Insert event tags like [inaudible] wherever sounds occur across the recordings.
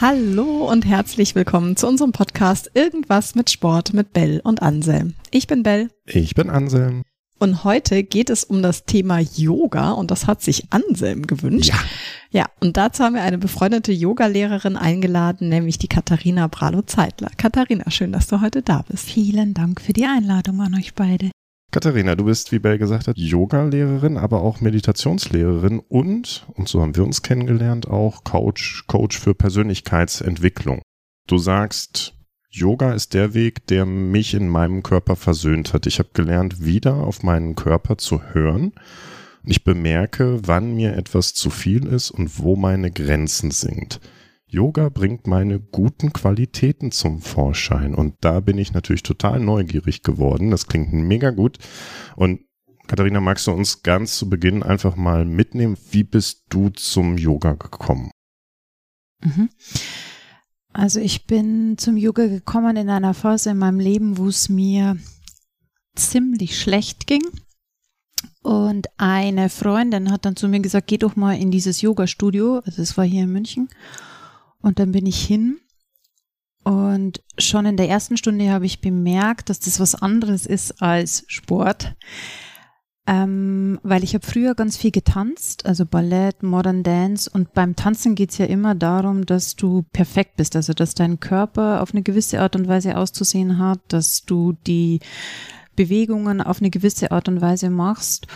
Hallo und herzlich willkommen zu unserem Podcast Irgendwas mit Sport mit Bell und Anselm. Ich bin Bell. Ich bin Anselm. Und heute geht es um das Thema Yoga und das hat sich Anselm gewünscht. Ja. Ja, und dazu haben wir eine befreundete Yogalehrerin eingeladen, nämlich die Katharina Bralo-Zeitler. Katharina, schön, dass du heute da bist. Vielen Dank für die Einladung an euch beide. Katharina, du bist, wie Bell gesagt hat, Yoga-Lehrerin, aber auch Meditationslehrerin und, und so haben wir uns kennengelernt, auch Coach, Coach für Persönlichkeitsentwicklung. Du sagst, Yoga ist der Weg, der mich in meinem Körper versöhnt hat. Ich habe gelernt, wieder auf meinen Körper zu hören. Ich bemerke, wann mir etwas zu viel ist und wo meine Grenzen sind. Yoga bringt meine guten Qualitäten zum Vorschein und da bin ich natürlich total neugierig geworden. Das klingt mega gut. Und Katharina, magst du uns ganz zu Beginn einfach mal mitnehmen? Wie bist du zum Yoga gekommen? Mhm. Also ich bin zum Yoga gekommen in einer Phase in meinem Leben, wo es mir ziemlich schlecht ging. Und eine Freundin hat dann zu mir gesagt, geh doch mal in dieses Yoga-Studio. Also es war hier in München. Und dann bin ich hin und schon in der ersten Stunde habe ich bemerkt, dass das was anderes ist als Sport. Ähm, weil ich habe früher ganz viel getanzt, also Ballett, Modern Dance und beim Tanzen geht es ja immer darum, dass du perfekt bist, also dass dein Körper auf eine gewisse Art und Weise auszusehen hat, dass du die Bewegungen auf eine gewisse Art und Weise machst.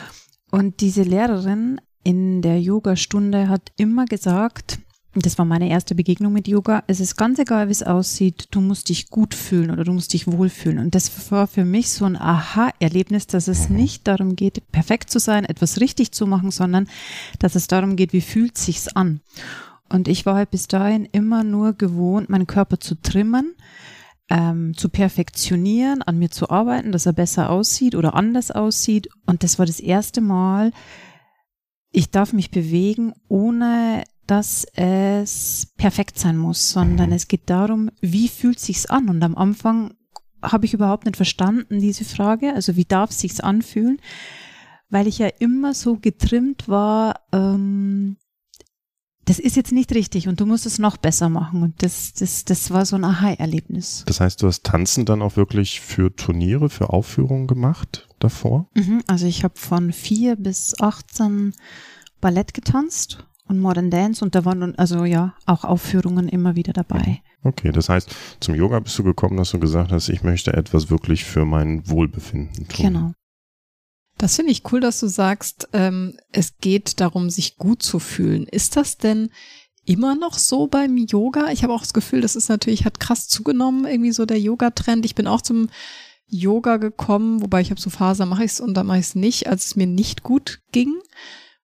Und diese Lehrerin in der Yoga-Stunde hat immer gesagt, das war meine erste Begegnung mit Yoga. Es ist ganz egal, wie es aussieht. Du musst dich gut fühlen oder du musst dich wohlfühlen. Und das war für mich so ein Aha-Erlebnis, dass es nicht darum geht, perfekt zu sein, etwas richtig zu machen, sondern dass es darum geht, wie fühlt sich's an. Und ich war halt bis dahin immer nur gewohnt, meinen Körper zu trimmen, ähm, zu perfektionieren, an mir zu arbeiten, dass er besser aussieht oder anders aussieht. Und das war das erste Mal, ich darf mich bewegen, ohne dass es perfekt sein muss, sondern mhm. es geht darum, wie fühlt sich's an? Und am Anfang habe ich überhaupt nicht verstanden diese Frage, also wie darf sich's anfühlen, weil ich ja immer so getrimmt war, ähm, das ist jetzt nicht richtig und du musst es noch besser machen. Und das, das, das war so ein Aha-Erlebnis. Das heißt, du hast Tanzen dann auch wirklich für Turniere, für Aufführungen gemacht davor? Mhm, also ich habe von vier bis 18 Ballett getanzt und Modern Dance und da waren nun also ja auch Aufführungen immer wieder dabei. Okay, das heißt, zum Yoga bist du gekommen, dass du gesagt hast, ich möchte etwas wirklich für mein Wohlbefinden tun. Genau. Das finde ich cool, dass du sagst, ähm, es geht darum, sich gut zu fühlen. Ist das denn immer noch so beim Yoga? Ich habe auch das Gefühl, das ist natürlich, hat krass zugenommen, irgendwie so der Yoga-Trend. Ich bin auch zum Yoga gekommen, wobei ich habe so Phase, mache ich es und dann mache ich es nicht, als es mir nicht gut ging.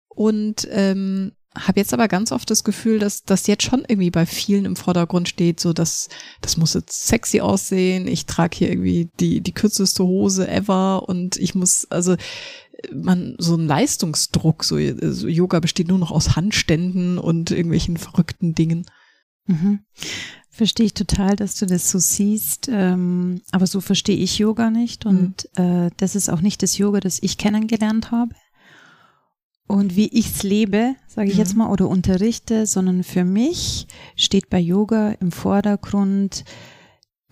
Und ähm, habe jetzt aber ganz oft das Gefühl, dass das jetzt schon irgendwie bei vielen im Vordergrund steht, so dass das muss jetzt sexy aussehen. Ich trage hier irgendwie die die kürzeste Hose ever und ich muss also man so ein Leistungsdruck, so, so Yoga besteht nur noch aus Handständen und irgendwelchen verrückten Dingen. Mhm. Verstehe ich total, dass du das so siehst, ähm, aber so verstehe ich Yoga nicht und mhm. äh, das ist auch nicht das Yoga, das ich kennengelernt habe und wie ich es lebe, sage ich mhm. jetzt mal, oder unterrichte, sondern für mich steht bei Yoga im Vordergrund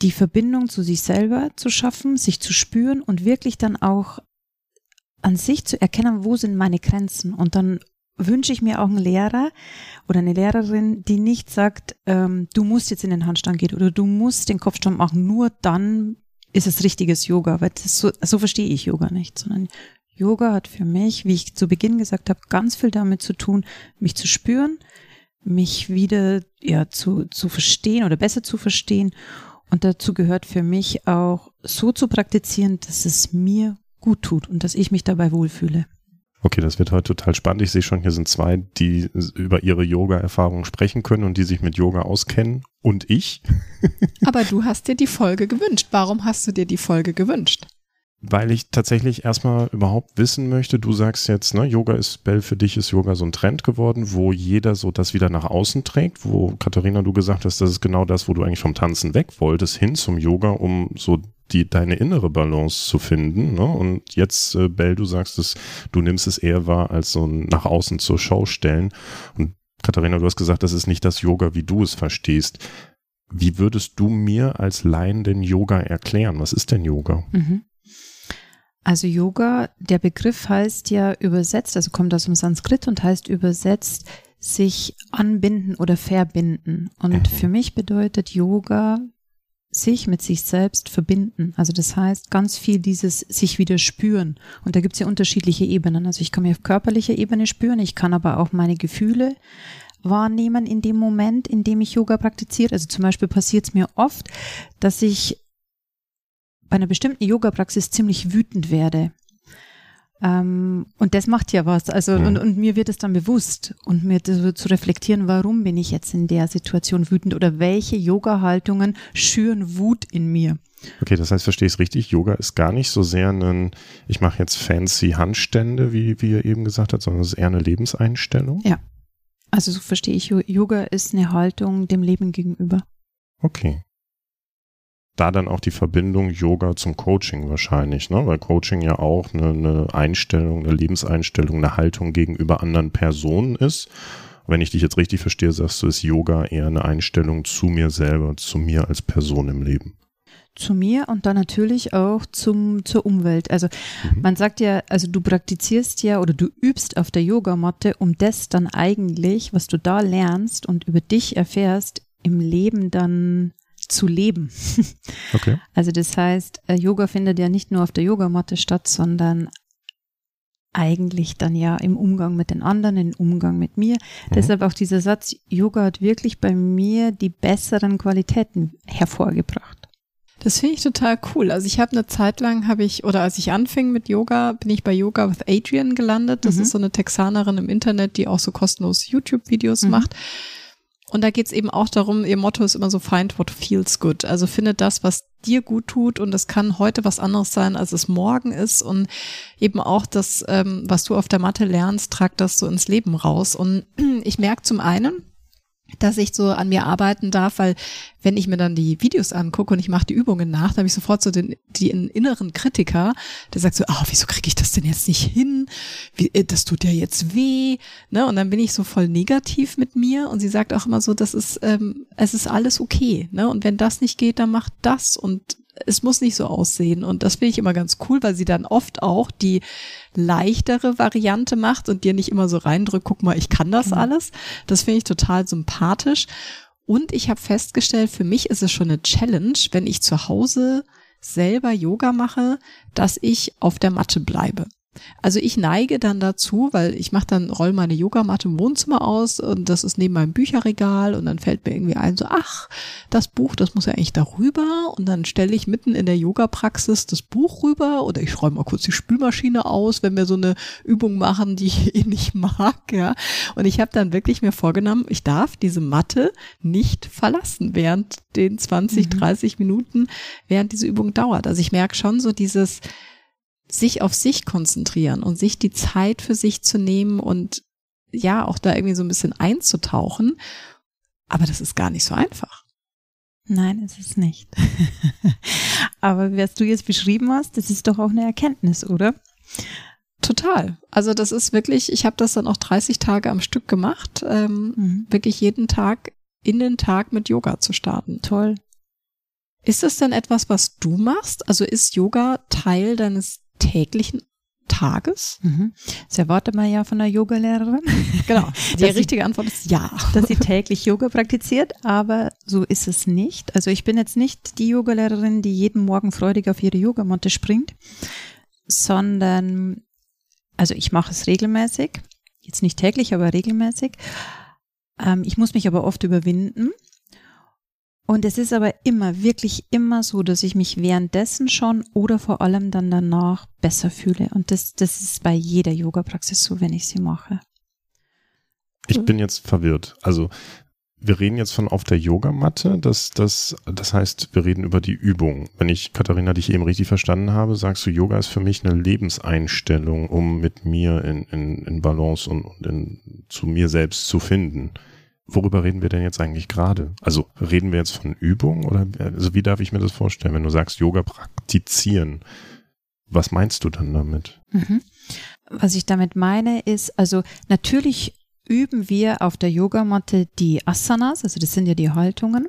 die Verbindung zu sich selber zu schaffen, sich zu spüren und wirklich dann auch an sich zu erkennen, wo sind meine Grenzen. Und dann wünsche ich mir auch einen Lehrer oder eine Lehrerin, die nicht sagt, ähm, du musst jetzt in den Handstand gehen oder du musst den Kopfstand machen, nur dann ist es richtiges Yoga, weil so, so verstehe ich Yoga nicht, sondern Yoga hat für mich, wie ich zu Beginn gesagt habe, ganz viel damit zu tun, mich zu spüren, mich wieder ja zu, zu verstehen oder besser zu verstehen. Und dazu gehört für mich auch so zu praktizieren, dass es mir gut tut und dass ich mich dabei wohlfühle. Okay, das wird heute total spannend. Ich sehe schon, hier sind zwei, die über ihre Yoga-Erfahrungen sprechen können und die sich mit Yoga auskennen. Und ich. Aber du hast dir die Folge gewünscht. Warum hast du dir die Folge gewünscht? Weil ich tatsächlich erstmal überhaupt wissen möchte, du sagst jetzt, ne, Yoga ist, Bell, für dich ist Yoga so ein Trend geworden, wo jeder so das wieder nach außen trägt, wo Katharina, du gesagt hast, das ist genau das, wo du eigentlich vom Tanzen weg wolltest, hin zum Yoga, um so die, deine innere Balance zu finden. Ne? Und jetzt, äh, Bell, du sagst es, du nimmst es eher wahr als so ein nach außen zur Show stellen. Und Katharina, du hast gesagt, das ist nicht das Yoga, wie du es verstehst. Wie würdest du mir als Laien den Yoga erklären? Was ist denn Yoga? Mhm. Also Yoga, der Begriff heißt ja übersetzt, also kommt aus dem Sanskrit und heißt übersetzt sich anbinden oder verbinden. Und mhm. für mich bedeutet Yoga sich mit sich selbst verbinden. Also das heißt ganz viel dieses sich wieder spüren. Und da gibt es ja unterschiedliche Ebenen. Also ich kann mich auf körperlicher Ebene spüren, ich kann aber auch meine Gefühle wahrnehmen in dem Moment, in dem ich Yoga praktiziere. Also zum Beispiel passiert es mir oft, dass ich bei einer bestimmten Yoga-Praxis ziemlich wütend werde. Ähm, und das macht ja was. Also, mhm. und, und mir wird es dann bewusst und mir so zu reflektieren, warum bin ich jetzt in der Situation wütend oder welche Yoga-Haltungen schüren Wut in mir. Okay, das heißt, verstehe ich es richtig, Yoga ist gar nicht so sehr ein, ich mache jetzt fancy Handstände, wie, wie ihr eben gesagt habt, sondern es ist eher eine Lebenseinstellung. Ja. Also so verstehe ich, Yoga ist eine Haltung dem Leben gegenüber. Okay da dann auch die Verbindung Yoga zum Coaching wahrscheinlich, ne? weil Coaching ja auch eine, eine Einstellung, eine Lebenseinstellung, eine Haltung gegenüber anderen Personen ist. Wenn ich dich jetzt richtig verstehe, sagst du, ist Yoga eher eine Einstellung zu mir selber, zu mir als Person im Leben. Zu mir und dann natürlich auch zum, zur Umwelt. Also mhm. man sagt ja, also du praktizierst ja oder du übst auf der Yogamatte, um das dann eigentlich, was du da lernst und über dich erfährst, im Leben dann zu leben. [laughs] Okay. Also das heißt, äh, Yoga findet ja nicht nur auf der Yogamatte statt, sondern eigentlich dann ja im Umgang mit den anderen, im Umgang mit mir. Mhm. Deshalb auch dieser Satz, Yoga hat wirklich bei mir die besseren Qualitäten hervorgebracht. Das finde ich total cool. Also ich habe eine Zeit lang, habe ich, oder als ich anfing mit Yoga, bin ich bei Yoga with Adrian gelandet. Das mhm. ist so eine Texanerin im Internet, die auch so kostenlos YouTube-Videos mhm. macht. Und da geht's eben auch darum, ihr Motto ist immer so, find what feels good. Also finde das, was dir gut tut und es kann heute was anderes sein, als es morgen ist. Und eben auch das, ähm, was du auf der Matte lernst, trag das so ins Leben raus. Und [clears throat] ich merke zum einen, dass ich so an mir arbeiten darf, weil wenn ich mir dann die Videos angucke und ich mache die Übungen nach, dann habe ich sofort so den, den inneren Kritiker, der sagt so, ah, oh, wieso kriege ich das denn jetzt nicht hin? Wie, äh, das tut ja jetzt weh. Ne? Und dann bin ich so voll negativ mit mir und sie sagt auch immer so, das ist, ähm, es ist alles okay. Ne? Und wenn das nicht geht, dann macht das und es muss nicht so aussehen. Und das finde ich immer ganz cool, weil sie dann oft auch die leichtere Variante macht und dir nicht immer so reindrückt, guck mal, ich kann das mhm. alles. Das finde ich total sympathisch. Und ich habe festgestellt, für mich ist es schon eine Challenge, wenn ich zu Hause selber Yoga mache, dass ich auf der Matte bleibe. Also ich neige dann dazu, weil ich mache dann, roll meine Yogamatte im Wohnzimmer aus und das ist neben meinem Bücherregal und dann fällt mir irgendwie ein, so, ach, das Buch, das muss ja eigentlich darüber und dann stelle ich mitten in der Yoga-Praxis das Buch rüber oder ich räume mal kurz die Spülmaschine aus, wenn wir so eine Übung machen, die ich eh nicht mag, ja. Und ich habe dann wirklich mir vorgenommen, ich darf diese Matte nicht verlassen während den 20, mhm. 30 Minuten, während diese Übung dauert. Also ich merke schon so dieses, sich auf sich konzentrieren und sich die Zeit für sich zu nehmen und ja, auch da irgendwie so ein bisschen einzutauchen. Aber das ist gar nicht so einfach. Nein, es ist nicht. [laughs] Aber was du jetzt beschrieben hast, das ist doch auch eine Erkenntnis, oder? Total. Also das ist wirklich, ich habe das dann auch 30 Tage am Stück gemacht, ähm, mhm. wirklich jeden Tag in den Tag mit Yoga zu starten. Toll. Ist das denn etwas, was du machst? Also ist Yoga Teil deines täglichen Tages? Mhm. Das erwartet man ja von einer Yogalehrerin. Genau. [laughs] Die richtige Antwort ist ja. Dass sie täglich Yoga praktiziert, aber so ist es nicht. Also ich bin jetzt nicht die Yogalehrerin, die jeden Morgen freudig auf ihre Yogamatte springt, sondern also ich mache es regelmäßig. Jetzt nicht täglich, aber regelmäßig. Ähm, ich muss mich aber oft überwinden und es ist aber immer, wirklich immer so, dass ich mich währenddessen schon oder vor allem dann danach besser fühle. Und das, das ist bei jeder Yoga-Praxis so, wenn ich sie mache. Ich bin jetzt verwirrt. Also wir reden jetzt von auf der Yogamatte. Das, das, das heißt, wir reden über die Übung. Wenn ich, Katharina, dich eben richtig verstanden habe, sagst du, Yoga ist für mich eine Lebenseinstellung, um mit mir in, in, in Balance und, und in, zu mir selbst zu finden. Worüber reden wir denn jetzt eigentlich gerade? Also reden wir jetzt von Übung oder also wie darf ich mir das vorstellen, wenn du sagst Yoga praktizieren? Was meinst du dann damit? Mhm. Was ich damit meine ist, also natürlich üben wir auf der Yogamatte die Asanas, also das sind ja die Haltungen.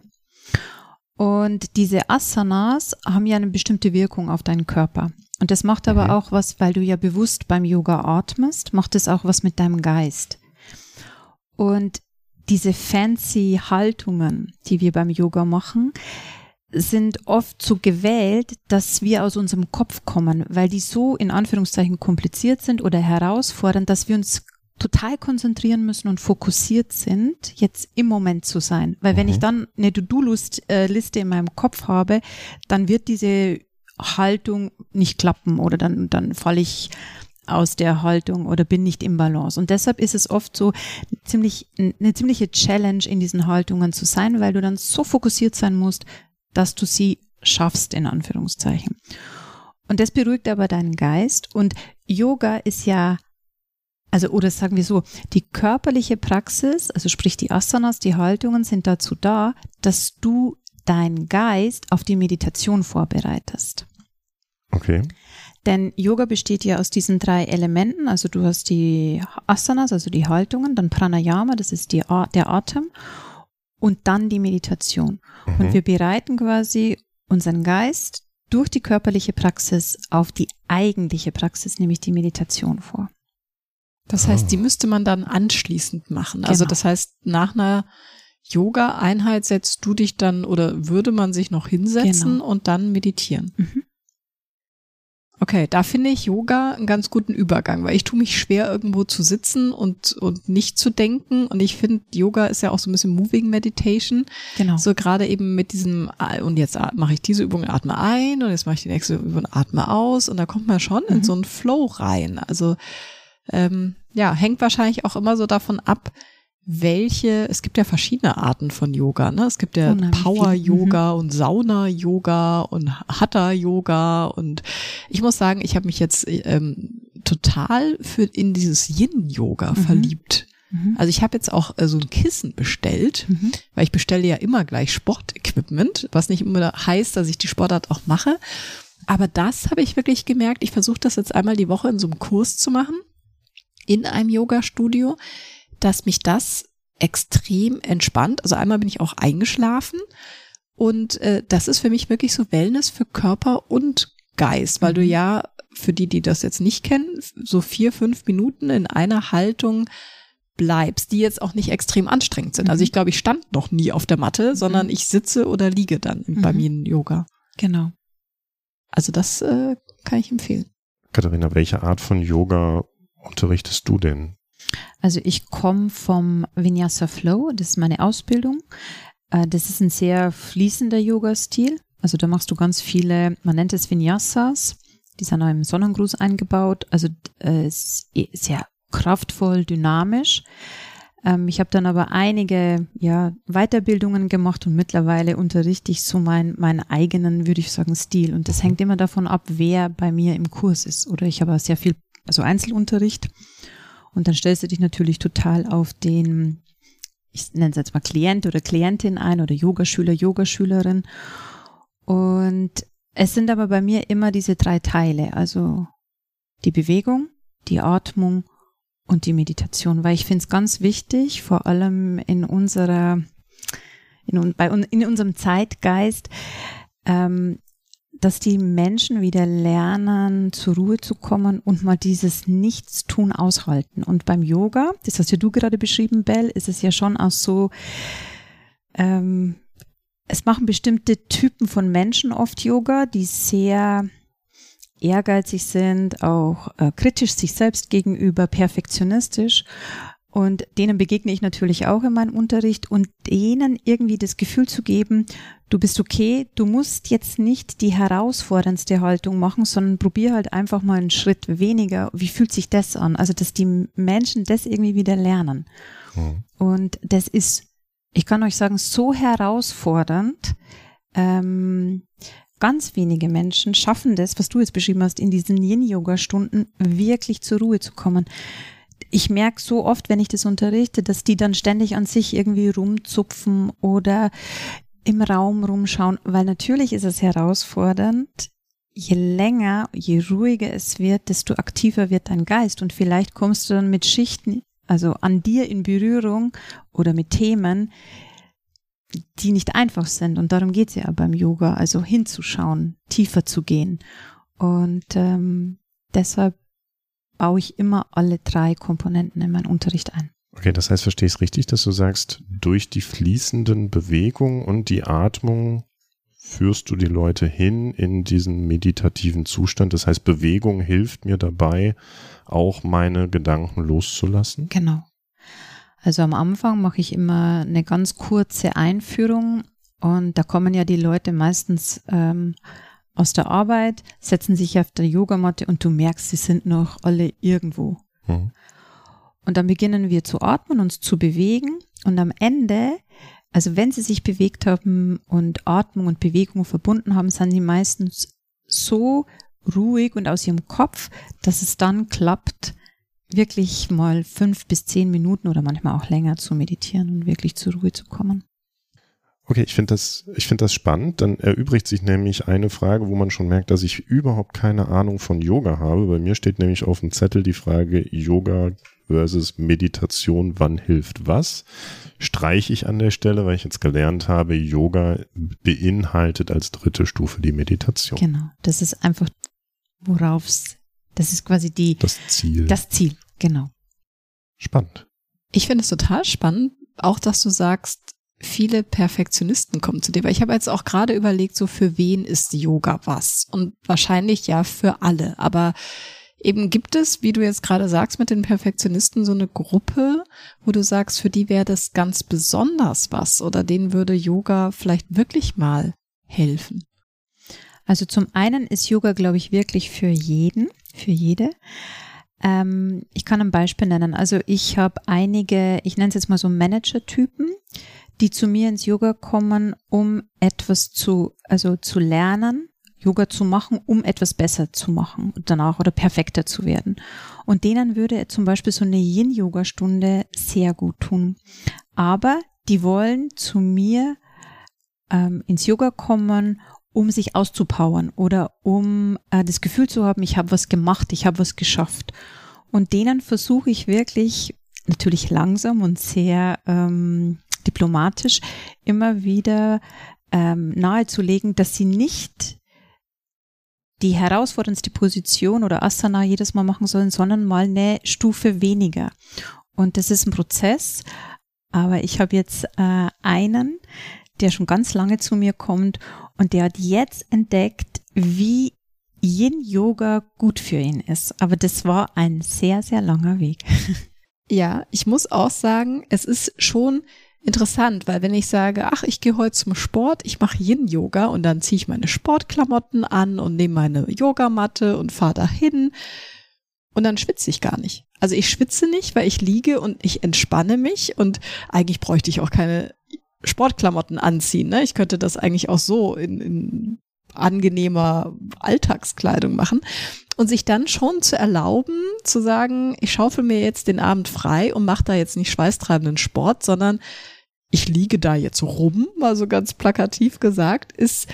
Und diese Asanas haben ja eine bestimmte Wirkung auf deinen Körper. Und das macht aber mhm. auch was, weil du ja bewusst beim Yoga atmest, macht es auch was mit deinem Geist. Und diese fancy Haltungen, die wir beim Yoga machen, sind oft so gewählt, dass wir aus unserem Kopf kommen, weil die so in Anführungszeichen kompliziert sind oder herausfordernd, dass wir uns total konzentrieren müssen und fokussiert sind, jetzt im Moment zu sein. Weil wenn ich mhm. dann eine To-Do-Liste in meinem Kopf habe, dann wird diese Haltung nicht klappen oder dann, dann falle ich aus der Haltung oder bin nicht im Balance. Und deshalb ist es oft so ziemlich, eine ziemliche Challenge in diesen Haltungen zu sein, weil du dann so fokussiert sein musst, dass du sie schaffst, in Anführungszeichen. Und das beruhigt aber deinen Geist. Und Yoga ist ja, also, oder sagen wir so, die körperliche Praxis, also sprich die Asanas, die Haltungen sind dazu da, dass du deinen Geist auf die Meditation vorbereitest. Okay. Denn Yoga besteht ja aus diesen drei Elementen. Also du hast die Asanas, also die Haltungen, dann Pranayama, das ist die, der Atem und dann die Meditation. Mhm. Und wir bereiten quasi unseren Geist durch die körperliche Praxis auf die eigentliche Praxis, nämlich die Meditation vor. Das heißt, die ah. müsste man dann anschließend machen. Also genau. Also das heißt, nach einer Yoga-Einheit setzt du dich dann oder würde man sich noch hinsetzen genau. und dann meditieren. Mhm. Okay, da finde ich Yoga einen ganz guten Übergang, weil ich tue mich schwer, irgendwo zu sitzen und, und nicht zu denken. Und ich finde, Yoga ist ja auch so ein bisschen Moving Meditation. Genau. So gerade eben mit diesem, und jetzt mache ich diese Übung, atme ein und jetzt mache ich die nächste Übung, atme aus. Und da kommt man schon mhm. in so einen Flow rein. Also ähm, ja, hängt wahrscheinlich auch immer so davon ab, welche, es gibt ja verschiedene Arten von Yoga, ne? Es gibt ja Power-Yoga mhm. und Sauna-Yoga und Hatha-Yoga und ich muss sagen, ich habe mich jetzt ähm, total für in dieses Yin-Yoga mhm. verliebt. Mhm. Also ich habe jetzt auch äh, so ein Kissen bestellt, mhm. weil ich bestelle ja immer gleich Sportequipment, was nicht immer heißt, dass ich die Sportart auch mache. Aber das habe ich wirklich gemerkt. Ich versuche das jetzt einmal die Woche in so einem Kurs zu machen, in einem Yoga-Studio dass mich das extrem entspannt. Also einmal bin ich auch eingeschlafen und äh, das ist für mich wirklich so Wellness für Körper und Geist, weil du mhm. ja für die, die das jetzt nicht kennen, so vier, fünf Minuten in einer Haltung bleibst, die jetzt auch nicht extrem anstrengend sind. Also mhm. ich glaube, ich stand noch nie auf der Matte, sondern mhm. ich sitze oder liege dann mhm. beim Yin-Yoga. Genau. Also das äh, kann ich empfehlen. Katharina, welche Art von Yoga unterrichtest du denn? Also ich komme vom Vinyasa Flow, das ist meine Ausbildung. Äh, das ist ein sehr fließender Yoga-Stil. Also da machst du ganz viele, man nennt es Vinyasas, die sind auch im Sonnengruß eingebaut. Also äh, sehr kraftvoll, dynamisch. Ähm, ich habe dann aber einige ja, Weiterbildungen gemacht und mittlerweile unterrichte ich so mein, meinen eigenen, würde ich sagen, Stil. Und das hängt immer davon ab, wer bei mir im Kurs ist. Oder ich habe sehr viel, also Einzelunterricht. Und dann stellst du dich natürlich total auf den, ich nenne es jetzt mal Klient oder Klientin ein oder Yogaschüler, Yogaschülerin. Und es sind aber bei mir immer diese drei Teile, also die Bewegung, die Atmung und die Meditation, weil ich finde es ganz wichtig, vor allem in unserer, in, bei, in unserem Zeitgeist, ähm, dass die Menschen wieder lernen, zur Ruhe zu kommen und mal dieses Nichtstun aushalten. Und beim Yoga, das hast ja du gerade beschrieben, Bell, ist es ja schon auch so, ähm, es machen bestimmte Typen von Menschen oft Yoga, die sehr ehrgeizig sind, auch äh, kritisch sich selbst gegenüber, perfektionistisch. Und denen begegne ich natürlich auch in meinem Unterricht und denen irgendwie das Gefühl zu geben, du bist okay, du musst jetzt nicht die herausforderndste Haltung machen, sondern probier halt einfach mal einen Schritt weniger. Wie fühlt sich das an? Also, dass die Menschen das irgendwie wieder lernen. Mhm. Und das ist, ich kann euch sagen, so herausfordernd. Ähm, ganz wenige Menschen schaffen das, was du jetzt beschrieben hast, in diesen Yin-Yoga-Stunden wirklich zur Ruhe zu kommen ich merke so oft, wenn ich das unterrichte, dass die dann ständig an sich irgendwie rumzupfen oder im Raum rumschauen, weil natürlich ist es herausfordernd. Je länger, je ruhiger es wird, desto aktiver wird dein Geist und vielleicht kommst du dann mit Schichten also an dir in Berührung oder mit Themen, die nicht einfach sind. Und darum geht es ja beim Yoga, also hinzuschauen, tiefer zu gehen. Und ähm, deshalb baue ich immer alle drei Komponenten in meinen Unterricht ein. Okay, das heißt, verstehe ich es richtig, dass du sagst, durch die fließenden Bewegungen und die Atmung führst du die Leute hin in diesen meditativen Zustand. Das heißt, Bewegung hilft mir dabei, auch meine Gedanken loszulassen. Genau. Also am Anfang mache ich immer eine ganz kurze Einführung und da kommen ja die Leute meistens ähm, aus der Arbeit, setzen sich auf der Yogamatte und du merkst, sie sind noch alle irgendwo. Mhm. Und dann beginnen wir zu atmen, uns zu bewegen und am Ende also wenn sie sich bewegt haben und Atmung und Bewegung verbunden haben, sind sie meistens so ruhig und aus ihrem Kopf, dass es dann klappt, wirklich mal fünf bis zehn Minuten oder manchmal auch länger zu meditieren und wirklich zur Ruhe zu kommen. Okay, ich finde das, ich finde das spannend. Dann erübrigt sich nämlich eine Frage, wo man schon merkt, dass ich überhaupt keine Ahnung von Yoga habe. Bei mir steht nämlich auf dem Zettel die Frage Yoga versus Meditation, wann hilft was? Streiche ich an der Stelle, weil ich jetzt gelernt habe, Yoga beinhaltet als dritte Stufe die Meditation. Genau, das ist einfach, worauf es, das ist quasi die, das Ziel. Das Ziel, genau. Spannend. Ich finde es total spannend, auch dass du sagst, viele Perfektionisten kommen zu dir, weil ich habe jetzt auch gerade überlegt, so für wen ist Yoga was? Und wahrscheinlich ja für alle, aber Eben gibt es, wie du jetzt gerade sagst, mit den Perfektionisten so eine Gruppe, wo du sagst, für die wäre das ganz besonders was oder denen würde Yoga vielleicht wirklich mal helfen. Also zum einen ist Yoga, glaube ich, wirklich für jeden, für jede. Ähm, ich kann ein Beispiel nennen. Also ich habe einige, ich nenne es jetzt mal so Manager-Typen, die zu mir ins Yoga kommen, um etwas zu, also zu lernen, Yoga zu machen, um etwas besser zu machen danach oder perfekter zu werden. Und denen würde zum Beispiel so eine Yin-Yoga-Stunde sehr gut tun. Aber die wollen zu mir ähm, ins Yoga kommen, um sich auszupowern oder um äh, das Gefühl zu haben, ich habe was gemacht, ich habe was geschafft. Und denen versuche ich wirklich, natürlich langsam und sehr ähm, diplomatisch, immer wieder ähm, nahezulegen, dass sie nicht die herausforderndste Position oder Asana jedes Mal machen sollen, sondern mal eine Stufe weniger. Und das ist ein Prozess. Aber ich habe jetzt äh, einen, der schon ganz lange zu mir kommt und der hat jetzt entdeckt, wie Yin Yoga gut für ihn ist. Aber das war ein sehr, sehr langer Weg. Ja, ich muss auch sagen, es ist schon interessant, weil wenn ich sage, ach, ich gehe heute zum Sport, ich mache Yin-Yoga und dann ziehe ich meine Sportklamotten an und nehme meine Yogamatte und fahre dahin und dann schwitze ich gar nicht. Also ich schwitze nicht, weil ich liege und ich entspanne mich und eigentlich bräuchte ich auch keine Sportklamotten anziehen. Ne? Ich könnte das eigentlich auch so in, in angenehmer Alltagskleidung machen und sich dann schon zu erlauben, zu sagen, ich schaufel mir jetzt den Abend frei und mache da jetzt nicht schweißtreibenden Sport, sondern ich liege da jetzt rum, mal so ganz plakativ gesagt, ist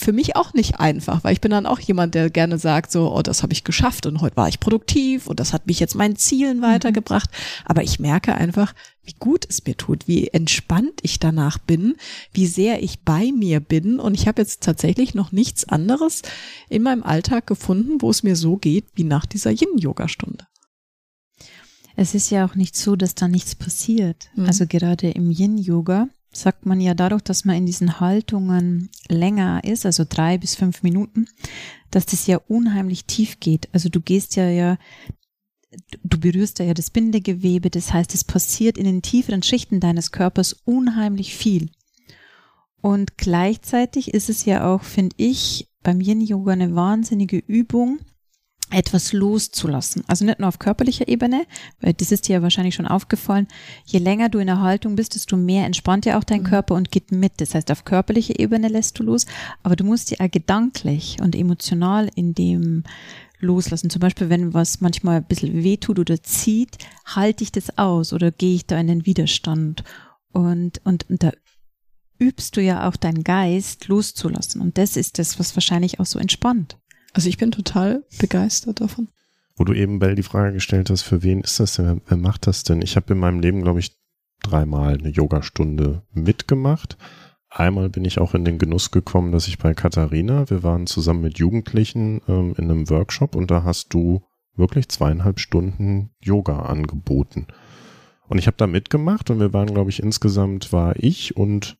für mich auch nicht einfach, weil ich bin dann auch jemand, der gerne sagt, so, oh, das habe ich geschafft und heute war ich produktiv und das hat mich jetzt meinen Zielen mhm. weitergebracht. Aber ich merke einfach, wie gut es mir tut, wie entspannt ich danach bin, wie sehr ich bei mir bin. Und ich habe jetzt tatsächlich noch nichts anderes in meinem Alltag gefunden, wo es mir so geht wie nach dieser Yin-Yoga-Stunde. Es ist ja auch nicht so, dass da nichts passiert. Mhm. Also gerade im Yin-Yoga sagt man ja dadurch, dass man in diesen Haltungen länger ist, also drei bis fünf Minuten, dass das ja unheimlich tief geht. Also du gehst ja ja, du berührst ja das Bindegewebe, das heißt, es passiert in den tieferen Schichten deines Körpers unheimlich viel. Und gleichzeitig ist es ja auch, finde ich, beim Yin-Yoga eine wahnsinnige Übung, etwas loszulassen. Also nicht nur auf körperlicher Ebene, weil das ist dir ja wahrscheinlich schon aufgefallen. Je länger du in der Haltung bist, desto mehr entspannt ja auch dein mhm. Körper und geht mit. Das heißt, auf körperlicher Ebene lässt du los, aber du musst ja gedanklich und emotional in dem loslassen. Zum Beispiel, wenn was manchmal ein bisschen wehtut oder zieht, halte ich das aus oder gehe ich da in den Widerstand? Und, und, und da übst du ja auch deinen Geist loszulassen. Und das ist das, was wahrscheinlich auch so entspannt. Also ich bin total begeistert davon. Wo du eben, Bell, die Frage gestellt hast, für wen ist das denn? Wer, macht das denn? Ich habe in meinem Leben, glaube ich, dreimal eine Yogastunde mitgemacht. Einmal bin ich auch in den Genuss gekommen, dass ich bei Katharina, wir waren zusammen mit Jugendlichen ähm, in einem Workshop und da hast du wirklich zweieinhalb Stunden Yoga angeboten. Und ich habe da mitgemacht und wir waren, glaube ich, insgesamt war ich und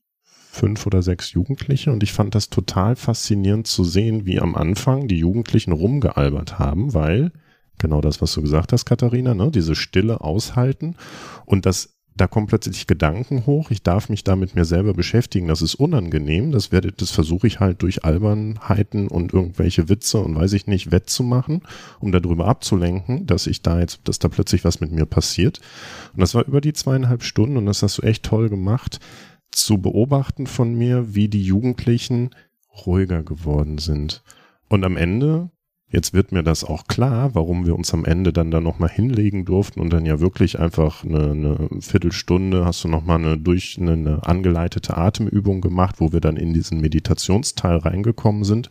fünf oder sechs Jugendliche. Und ich fand das total faszinierend zu sehen, wie am Anfang die Jugendlichen rumgealbert haben, weil genau das, was du gesagt hast, Katharina, ne, diese Stille aushalten. Und das da kommen plötzlich Gedanken hoch, ich darf mich da mit mir selber beschäftigen, das ist unangenehm, das werde, das versuche ich halt durch Albernheiten und irgendwelche Witze und weiß ich nicht, wettzumachen, um darüber abzulenken, dass ich da jetzt, dass da plötzlich was mit mir passiert. Und das war über die zweieinhalb Stunden und das hast du echt toll gemacht, zu beobachten von mir, wie die Jugendlichen ruhiger geworden sind. Und am Ende Jetzt wird mir das auch klar, warum wir uns am Ende dann da nochmal hinlegen durften und dann ja wirklich einfach eine, eine Viertelstunde hast du nochmal eine durch eine, eine angeleitete Atemübung gemacht, wo wir dann in diesen Meditationsteil reingekommen sind.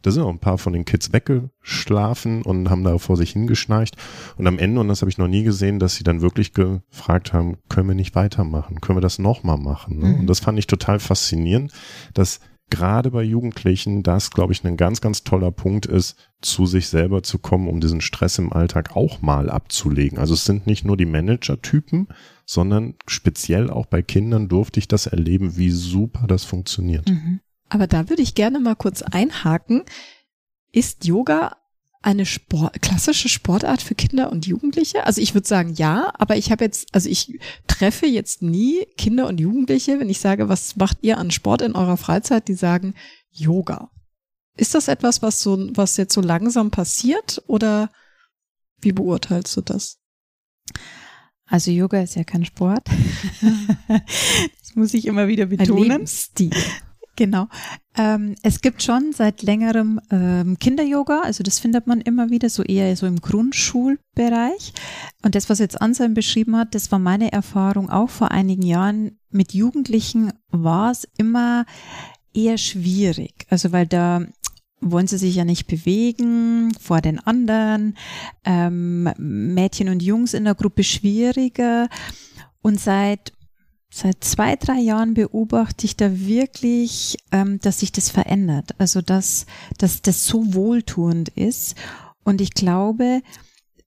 Da sind auch ein paar von den Kids weggeschlafen und haben da vor sich hingeschnarcht. Und am Ende, und das habe ich noch nie gesehen, dass sie dann wirklich gefragt haben, können wir nicht weitermachen? Können wir das nochmal machen? Ne? Mhm. Und das fand ich total faszinierend, dass gerade bei Jugendlichen das, glaube ich, ein ganz, ganz toller Punkt ist, zu sich selber zu kommen, um diesen Stress im Alltag auch mal abzulegen. Also es sind nicht nur die Manager-Typen, sondern speziell auch bei Kindern durfte ich das erleben, wie super das funktioniert. Mhm. Aber da würde ich gerne mal kurz einhaken. Ist Yoga eine Sport, klassische Sportart für Kinder und Jugendliche? Also ich würde sagen ja, aber ich habe jetzt, also ich treffe jetzt nie Kinder und Jugendliche, wenn ich sage, was macht ihr an Sport in eurer Freizeit, die sagen Yoga. Ist das etwas, was so, was jetzt so langsam passiert oder wie beurteilst du das? Also Yoga ist ja kein Sport. [laughs] das muss ich immer wieder betonen. Ein Lebensstil. Genau. Ähm, es gibt schon seit längerem ähm, Kinder-Yoga, also das findet man immer wieder so eher so im Grundschulbereich. Und das, was jetzt Anselm beschrieben hat, das war meine Erfahrung auch vor einigen Jahren. Mit Jugendlichen war es immer eher schwierig. Also weil da wollen sie sich ja nicht bewegen vor den anderen. Ähm, Mädchen und Jungs in der Gruppe schwieriger. Und seit Seit zwei, drei Jahren beobachte ich da wirklich, ähm, dass sich das verändert. Also dass, dass das so wohltuend ist. Und ich glaube,